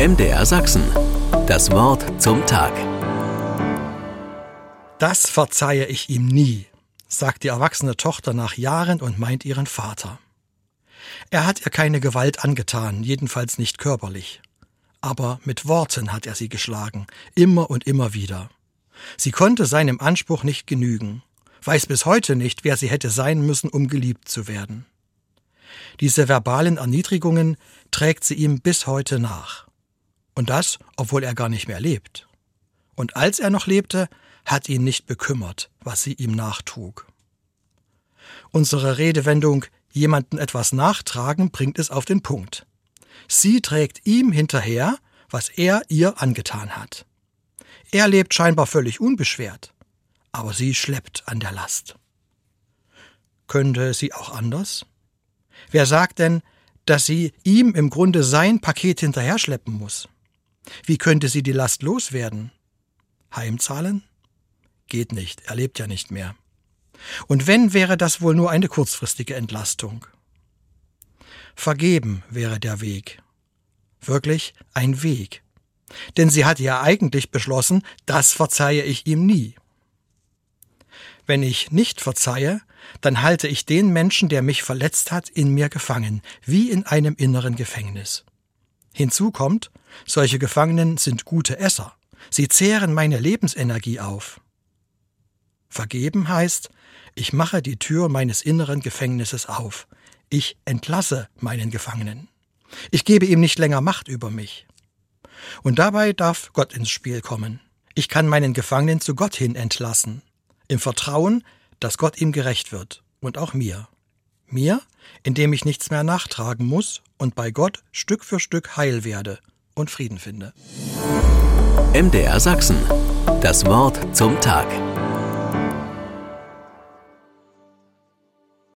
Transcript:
MDR Sachsen. Das Wort zum Tag. Das verzeihe ich ihm nie, sagt die erwachsene Tochter nach Jahren und meint ihren Vater. Er hat ihr keine Gewalt angetan, jedenfalls nicht körperlich. Aber mit Worten hat er sie geschlagen, immer und immer wieder. Sie konnte seinem Anspruch nicht genügen, weiß bis heute nicht, wer sie hätte sein müssen, um geliebt zu werden. Diese verbalen Erniedrigungen trägt sie ihm bis heute nach. Und das, obwohl er gar nicht mehr lebt. Und als er noch lebte, hat ihn nicht bekümmert, was sie ihm nachtrug. Unsere Redewendung jemanden etwas nachtragen bringt es auf den Punkt. Sie trägt ihm hinterher, was er ihr angetan hat. Er lebt scheinbar völlig unbeschwert, aber sie schleppt an der Last. Könnte sie auch anders? Wer sagt denn, dass sie ihm im Grunde sein Paket hinterher schleppen muss? Wie könnte sie die Last loswerden? Heimzahlen? Geht nicht, er lebt ja nicht mehr. Und wenn, wäre das wohl nur eine kurzfristige Entlastung. Vergeben wäre der Weg. Wirklich ein Weg. Denn sie hatte ja eigentlich beschlossen, das verzeihe ich ihm nie. Wenn ich nicht verzeihe, dann halte ich den Menschen, der mich verletzt hat, in mir gefangen, wie in einem inneren Gefängnis. Hinzu kommt, solche Gefangenen sind gute Esser. Sie zehren meine Lebensenergie auf. Vergeben heißt, ich mache die Tür meines inneren Gefängnisses auf. Ich entlasse meinen Gefangenen. Ich gebe ihm nicht länger Macht über mich. Und dabei darf Gott ins Spiel kommen. Ich kann meinen Gefangenen zu Gott hin entlassen, im Vertrauen, dass Gott ihm gerecht wird und auch mir. Mir, indem ich nichts mehr nachtragen muss und bei Gott Stück für Stück heil werde und Frieden finde. MDR Sachsen. Das Wort zum Tag.